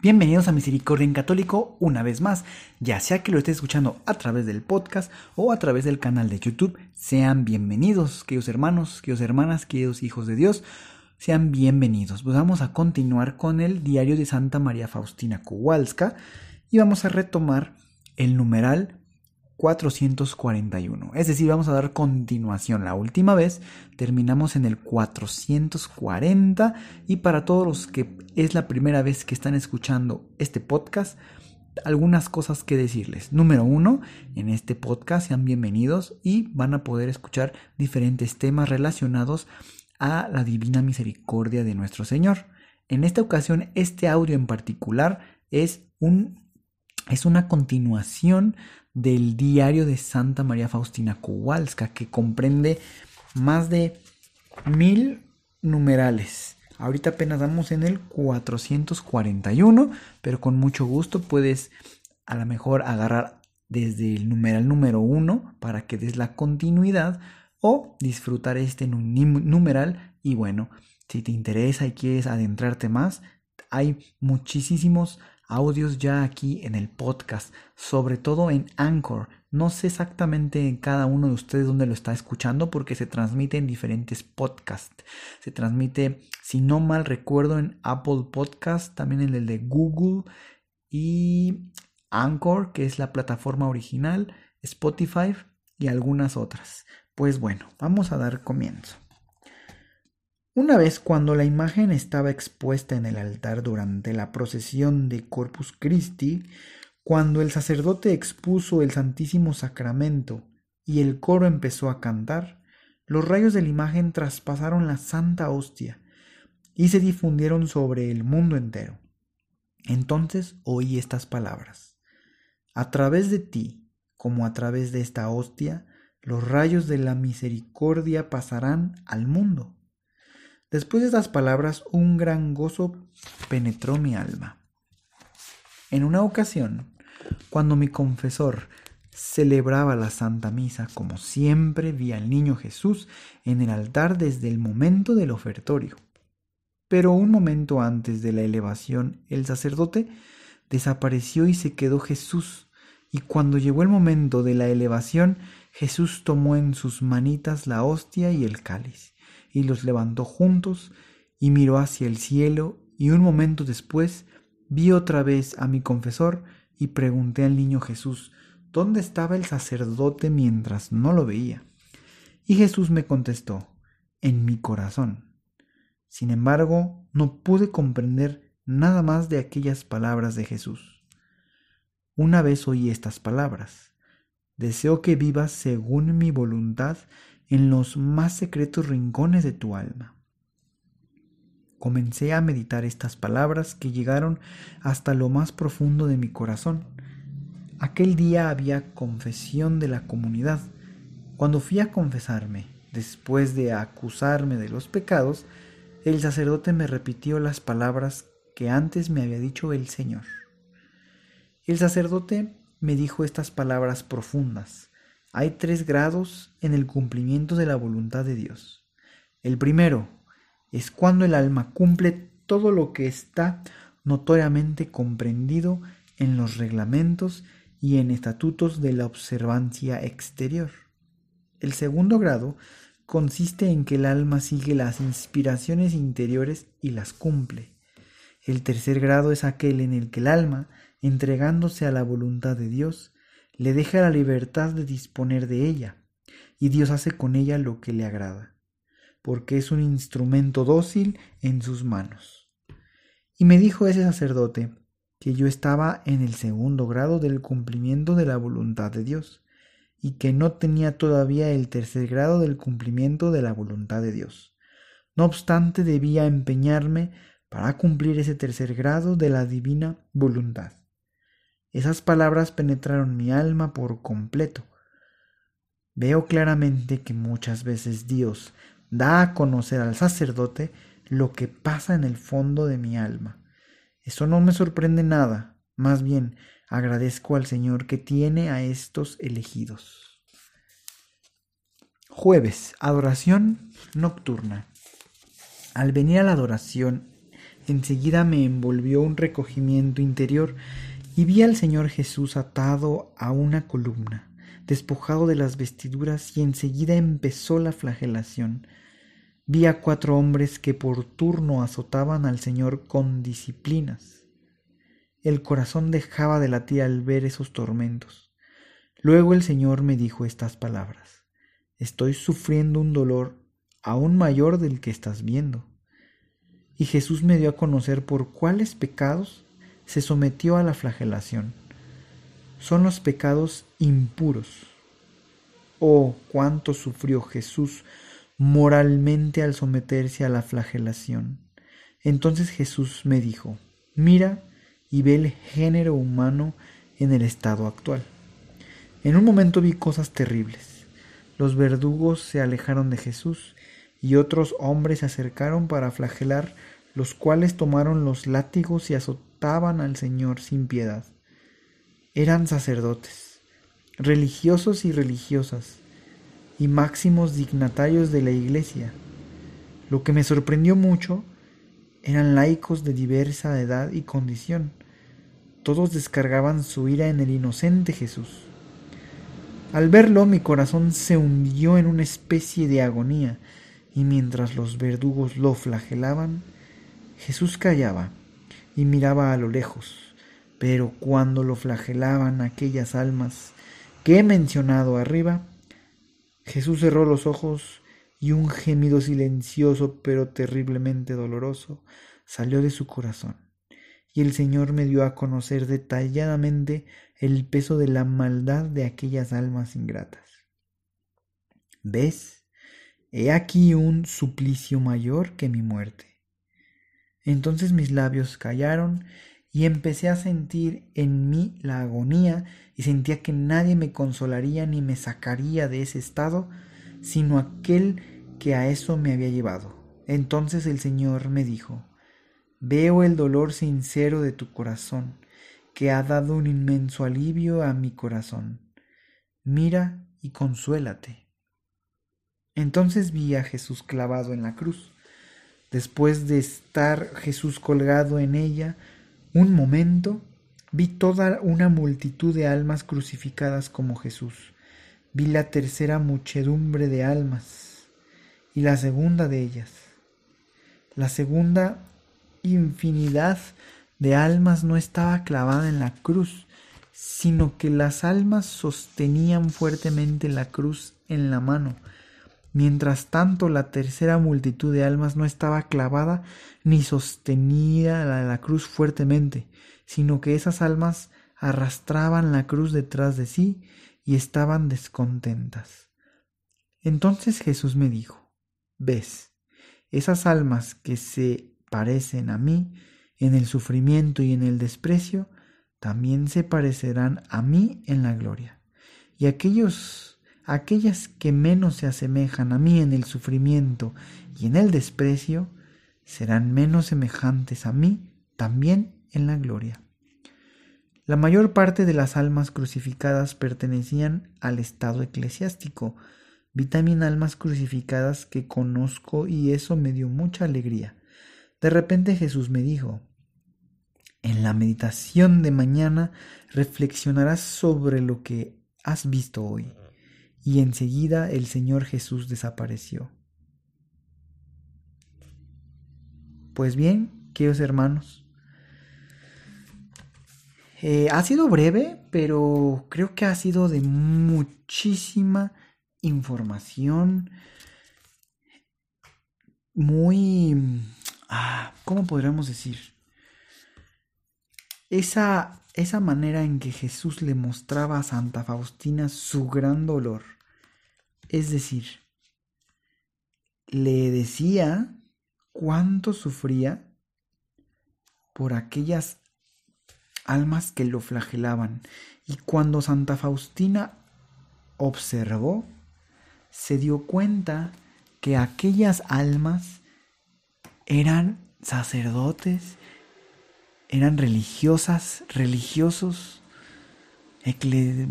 Bienvenidos a Misericordia en Católico una vez más, ya sea que lo estés escuchando a través del podcast o a través del canal de YouTube, sean bienvenidos, queridos hermanos, queridos hermanas, queridos hijos de Dios, sean bienvenidos. Pues vamos a continuar con el diario de Santa María Faustina Kowalska y vamos a retomar el numeral 441. Es decir, vamos a dar continuación. La última vez terminamos en el 440 y para todos los que es la primera vez que están escuchando este podcast, algunas cosas que decirles. Número uno, en este podcast sean bienvenidos y van a poder escuchar diferentes temas relacionados a la divina misericordia de nuestro Señor. En esta ocasión, este audio en particular es un es una continuación del diario de Santa María Faustina Kowalska, que comprende más de mil numerales. Ahorita apenas damos en el 441, pero con mucho gusto puedes a lo mejor agarrar desde el numeral número 1 para que des la continuidad o disfrutar este numeral y bueno, si te interesa y quieres adentrarte más, hay muchísimos audios ya aquí en el podcast, sobre todo en Anchor. No sé exactamente en cada uno de ustedes dónde lo está escuchando porque se transmite en diferentes podcasts. Se transmite, si no mal recuerdo, en Apple Podcast, también en el de Google y Anchor, que es la plataforma original, Spotify y algunas otras. Pues bueno, vamos a dar comienzo. Una vez cuando la imagen estaba expuesta en el altar durante la procesión de Corpus Christi, cuando el sacerdote expuso el Santísimo Sacramento y el coro empezó a cantar, los rayos de la imagen traspasaron la Santa Hostia y se difundieron sobre el mundo entero. Entonces oí estas palabras. A través de ti, como a través de esta hostia, los rayos de la misericordia pasarán al mundo. Después de estas palabras, un gran gozo penetró mi alma. En una ocasión, cuando mi confesor celebraba la Santa Misa, como siempre vi al niño Jesús en el altar desde el momento del ofertorio. Pero un momento antes de la elevación, el sacerdote desapareció y se quedó Jesús. Y cuando llegó el momento de la elevación, Jesús tomó en sus manitas la hostia y el cáliz y los levantó juntos y miró hacia el cielo y un momento después vi otra vez a mi confesor y pregunté al niño Jesús, ¿dónde estaba el sacerdote mientras no lo veía? Y Jesús me contestó, en mi corazón. Sin embargo, no pude comprender nada más de aquellas palabras de Jesús. Una vez oí estas palabras, deseo que vivas según mi voluntad en los más secretos rincones de tu alma. Comencé a meditar estas palabras que llegaron hasta lo más profundo de mi corazón. Aquel día había confesión de la comunidad. Cuando fui a confesarme, después de acusarme de los pecados, el sacerdote me repitió las palabras que antes me había dicho el Señor. El sacerdote me dijo estas palabras profundas. Hay tres grados en el cumplimiento de la voluntad de Dios. El primero es cuando el alma cumple todo lo que está notoriamente comprendido en los reglamentos y en estatutos de la observancia exterior. El segundo grado consiste en que el alma sigue las inspiraciones interiores y las cumple. El tercer grado es aquel en el que el alma, entregándose a la voluntad de Dios, le deja la libertad de disponer de ella, y Dios hace con ella lo que le agrada, porque es un instrumento dócil en sus manos. Y me dijo ese sacerdote que yo estaba en el segundo grado del cumplimiento de la voluntad de Dios, y que no tenía todavía el tercer grado del cumplimiento de la voluntad de Dios. No obstante, debía empeñarme para cumplir ese tercer grado de la divina voluntad. Esas palabras penetraron mi alma por completo. Veo claramente que muchas veces Dios da a conocer al sacerdote lo que pasa en el fondo de mi alma. Eso no me sorprende nada, más bien agradezco al Señor que tiene a estos elegidos. Jueves, adoración nocturna. Al venir a la adoración, enseguida me envolvió un recogimiento interior y vi al Señor Jesús atado a una columna, despojado de las vestiduras y enseguida empezó la flagelación. Vi a cuatro hombres que por turno azotaban al Señor con disciplinas. El corazón dejaba de latir al ver esos tormentos. Luego el Señor me dijo estas palabras. Estoy sufriendo un dolor aún mayor del que estás viendo. Y Jesús me dio a conocer por cuáles pecados se sometió a la flagelación. Son los pecados impuros. Oh, cuánto sufrió Jesús moralmente al someterse a la flagelación. Entonces Jesús me dijo, mira y ve el género humano en el estado actual. En un momento vi cosas terribles. Los verdugos se alejaron de Jesús y otros hombres se acercaron para flagelar, los cuales tomaron los látigos y al Señor sin piedad. Eran sacerdotes, religiosos y religiosas, y máximos dignatarios de la Iglesia. Lo que me sorprendió mucho eran laicos de diversa edad y condición. Todos descargaban su ira en el inocente Jesús. Al verlo mi corazón se hundió en una especie de agonía, y mientras los verdugos lo flagelaban, Jesús callaba y miraba a lo lejos. Pero cuando lo flagelaban aquellas almas que he mencionado arriba, Jesús cerró los ojos y un gemido silencioso pero terriblemente doloroso salió de su corazón. Y el Señor me dio a conocer detalladamente el peso de la maldad de aquellas almas ingratas. ¿Ves? He aquí un suplicio mayor que mi muerte. Entonces mis labios callaron y empecé a sentir en mí la agonía y sentía que nadie me consolaría ni me sacaría de ese estado, sino aquel que a eso me había llevado. Entonces el Señor me dijo, Veo el dolor sincero de tu corazón, que ha dado un inmenso alivio a mi corazón. Mira y consuélate. Entonces vi a Jesús clavado en la cruz. Después de estar Jesús colgado en ella, un momento vi toda una multitud de almas crucificadas como Jesús. Vi la tercera muchedumbre de almas y la segunda de ellas. La segunda infinidad de almas no estaba clavada en la cruz, sino que las almas sostenían fuertemente la cruz en la mano. Mientras tanto, la tercera multitud de almas no estaba clavada ni sostenía la, cruz fuertemente, sino que esas almas arrastraban la cruz detrás de sí y estaban descontentas. Entonces Jesús me dijo, ves, esas almas que se parecen a mí en el sufrimiento y en el desprecio, también se parecerán a mí en la gloria. Y aquellos, aquellas que menos se asemejan a mí en el sufrimiento y en el desprecio, serán menos semejantes a mí también en la gloria. La mayor parte de las almas crucificadas pertenecían al estado eclesiástico. Vi también almas crucificadas que conozco y eso me dio mucha alegría. De repente Jesús me dijo, en la meditación de mañana reflexionarás sobre lo que has visto hoy. Y enseguida el Señor Jesús desapareció. Pues bien, queridos hermanos, eh, ha sido breve, pero creo que ha sido de muchísima información. Muy... Ah, ¿Cómo podríamos decir? Esa, esa manera en que Jesús le mostraba a Santa Faustina su gran dolor. Es decir, le decía cuánto sufría por aquellas almas que lo flagelaban. Y cuando Santa Faustina observó, se dio cuenta que aquellas almas eran sacerdotes, eran religiosas, religiosos,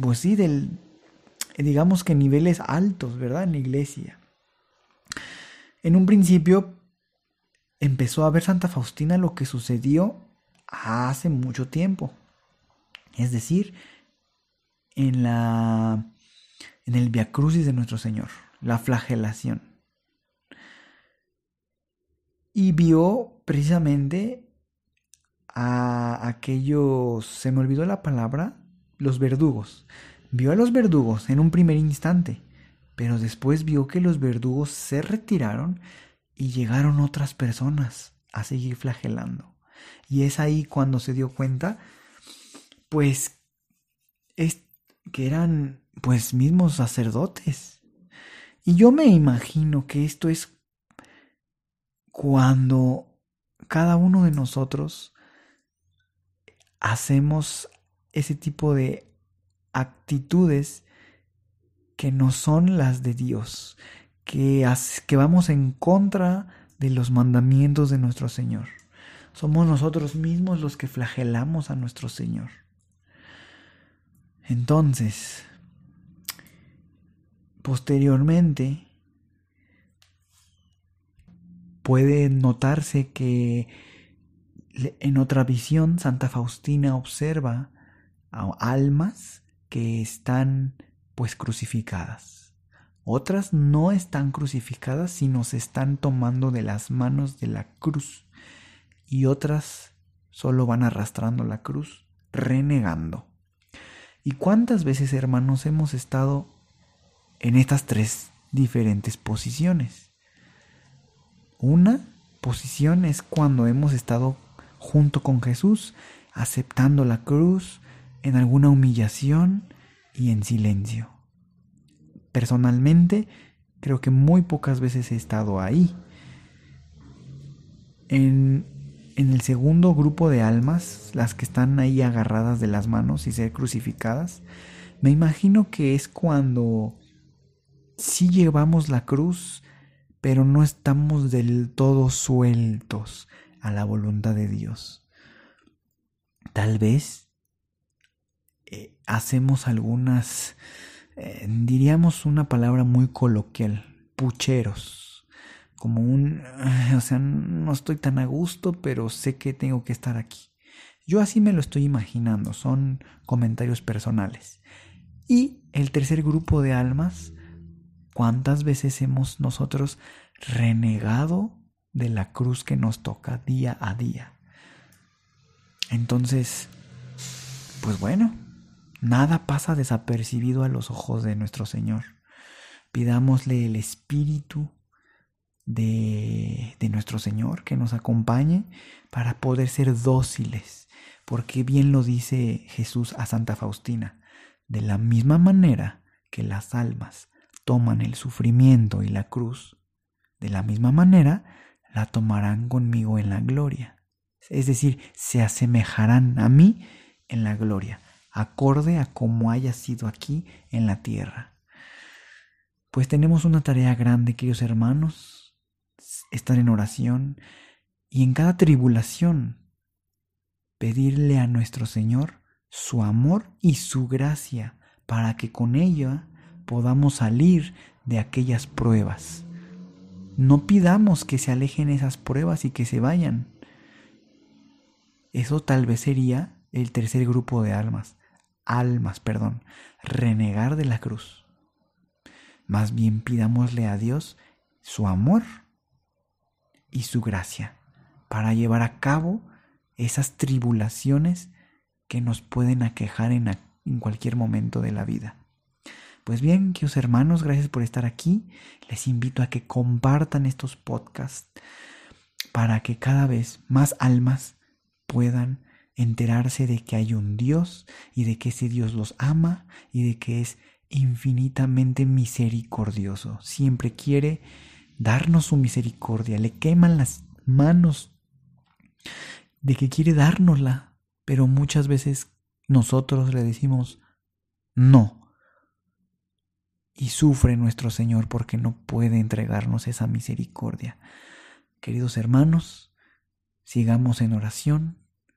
pues sí, del, digamos que niveles altos, ¿verdad? En la iglesia. En un principio empezó a ver Santa Faustina lo que sucedió hace mucho tiempo. Es decir, en la en el Via Crucis de nuestro Señor, la flagelación. Y vio precisamente a aquellos, se me olvidó la palabra, los verdugos. Vio a los verdugos en un primer instante, pero después vio que los verdugos se retiraron y llegaron otras personas a seguir flagelando. Y es ahí cuando se dio cuenta, pues, es que eran, pues, mismos sacerdotes. Y yo me imagino que esto es cuando cada uno de nosotros hacemos ese tipo de actitudes que no son las de Dios, que, que vamos en contra de los mandamientos de nuestro Señor. Somos nosotros mismos los que flagelamos a nuestro Señor. Entonces, posteriormente, puede notarse que en otra visión Santa Faustina observa a almas que están pues crucificadas. Otras no están crucificadas, sino se están tomando de las manos de la cruz y otras solo van arrastrando la cruz, renegando. ¿Y cuántas veces, hermanos, hemos estado en estas tres diferentes posiciones? Una posición es cuando hemos estado junto con Jesús, aceptando la cruz en alguna humillación y en silencio. Personalmente, creo que muy pocas veces he estado ahí. En en el segundo grupo de almas, las que están ahí agarradas de las manos y ser crucificadas, me imagino que es cuando sí llevamos la cruz, pero no estamos del todo sueltos a la voluntad de Dios. Tal vez eh, hacemos algunas, eh, diríamos una palabra muy coloquial, pucheros como un, o sea, no estoy tan a gusto, pero sé que tengo que estar aquí. Yo así me lo estoy imaginando, son comentarios personales. Y el tercer grupo de almas, ¿cuántas veces hemos nosotros renegado de la cruz que nos toca día a día? Entonces, pues bueno, nada pasa desapercibido a los ojos de nuestro Señor. Pidámosle el Espíritu de, de nuestro Señor que nos acompañe para poder ser dóciles, porque bien lo dice Jesús a Santa Faustina, de la misma manera que las almas toman el sufrimiento y la cruz, de la misma manera la tomarán conmigo en la gloria. Es decir, se asemejarán a mí en la gloria, acorde a como haya sido aquí en la tierra. Pues tenemos una tarea grande, queridos hermanos, estar en oración y en cada tribulación pedirle a nuestro Señor su amor y su gracia para que con ella podamos salir de aquellas pruebas. No pidamos que se alejen esas pruebas y que se vayan. Eso tal vez sería el tercer grupo de almas, almas, perdón, renegar de la cruz. Más bien pidámosle a Dios su amor y su gracia para llevar a cabo esas tribulaciones que nos pueden aquejar en, en cualquier momento de la vida. Pues bien, queridos hermanos, gracias por estar aquí. Les invito a que compartan estos podcasts para que cada vez más almas puedan enterarse de que hay un Dios y de que ese Dios los ama y de que es infinitamente misericordioso. Siempre quiere darnos su misericordia, le queman las manos de que quiere dárnosla, pero muchas veces nosotros le decimos no. Y sufre nuestro Señor porque no puede entregarnos esa misericordia. Queridos hermanos, sigamos en oración,